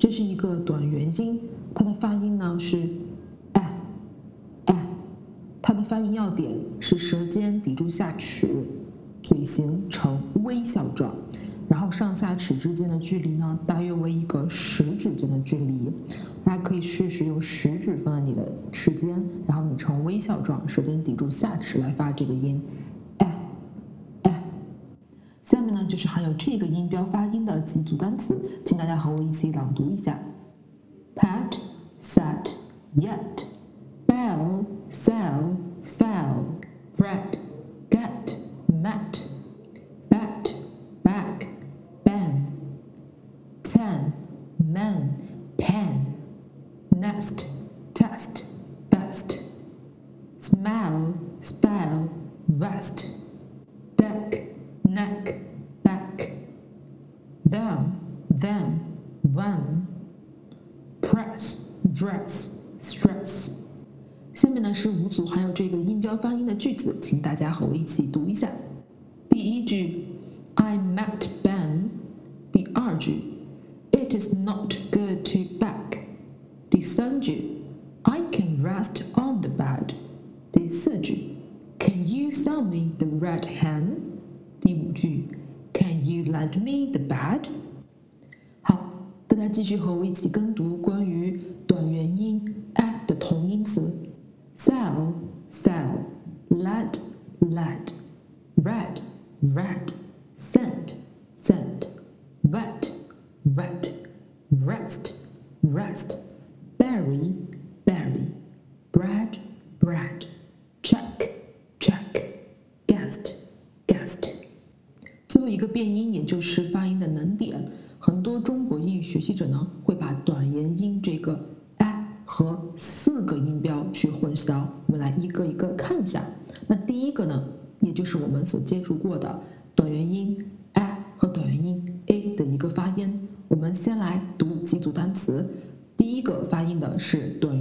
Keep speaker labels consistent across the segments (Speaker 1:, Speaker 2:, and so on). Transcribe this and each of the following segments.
Speaker 1: 这是一个短元音，它的发音呢是 a a，它的发音要点是舌尖抵住下齿，嘴型呈微笑状，然后上下齿之间的距离呢大约为一个食指间的距离。大家可以试试用食指放在你的齿间，然后你呈微笑状，舌尖抵住下齿来发这个音。下面呢就是含有这个音标发音的几组单词，请大家和我一起朗读一下：pat, sat, yet, bell, sell, fell, red, get, met, bat, bag, ban, ten, man, pen, nest, test, best, smell, spell, west, them, them, one, press, dress, stress。下面呢是五组含有这个音标发音的句子，请大家和我一起读一下。第一句，I met Ben。第二句，It is not good to beg。第三句，I can rest on the bed。第四句，Can you sell me the red hen？第五句，Can you lend me the bed？ 继续和我一起跟读关于短元音 a 的同音词：sell sell led led red red sent sent wet wet rest rest berry berry bread bread check check guest guest。最后一个变音，也就是发音的能点，很多中国英语学习者呢会把短元音这个 a 和四个音标去混淆。我们来一个一个看一下。那第一个呢，也就是我们所接触过的短元音 a 和短元音 a 的一个发音。我们先来读几组单词。第一个发音的是短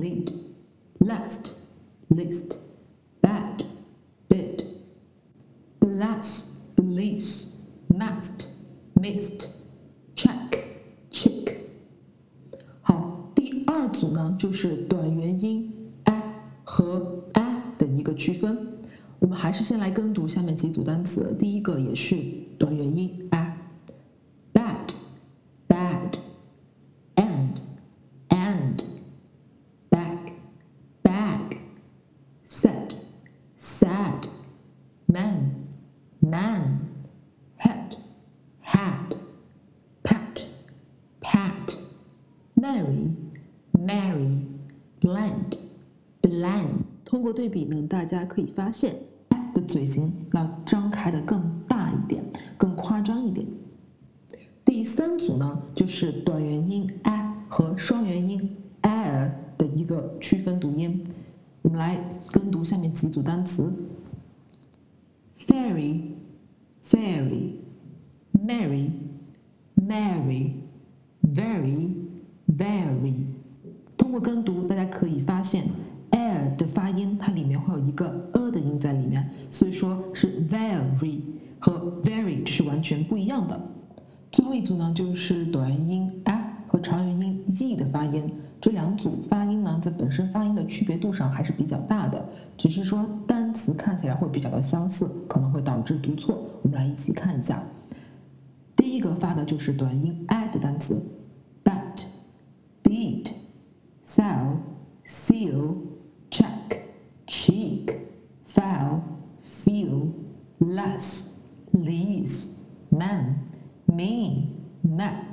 Speaker 1: lead, last, list, bad, bid, bless, release, mast, missed, check, chick。好，第二组呢就是短元音 a 和 a 的一个区分。我们还是先来跟读下面几组单词，第一个也是短元音 a。Mary, Mary, bland, bland。通过对比呢，大家可以发现的嘴型要张开的更大一点，更夸张一点。第三组呢，就是短元音 a 和双元音 a 的一个区分读音。我们来跟读下面几组单词：fairy, fairy, Mary, Mary, very。very，通过跟读，大家可以发现，air 的发音它里面会有一个 a 的音在里面，所以说是 very 和 very 是完全不一样的。最后一组呢，就是短元音 a 和长元音 e 的发音，这两组发音呢，在本身发音的区别度上还是比较大的，只是说单词看起来会比较的相似，可能会导致读错。我们来一起看一下，第一个发的就是短音 a 的单词。Sell, seal, check, cheek, fell, feel, less, lease, man, mean, meet.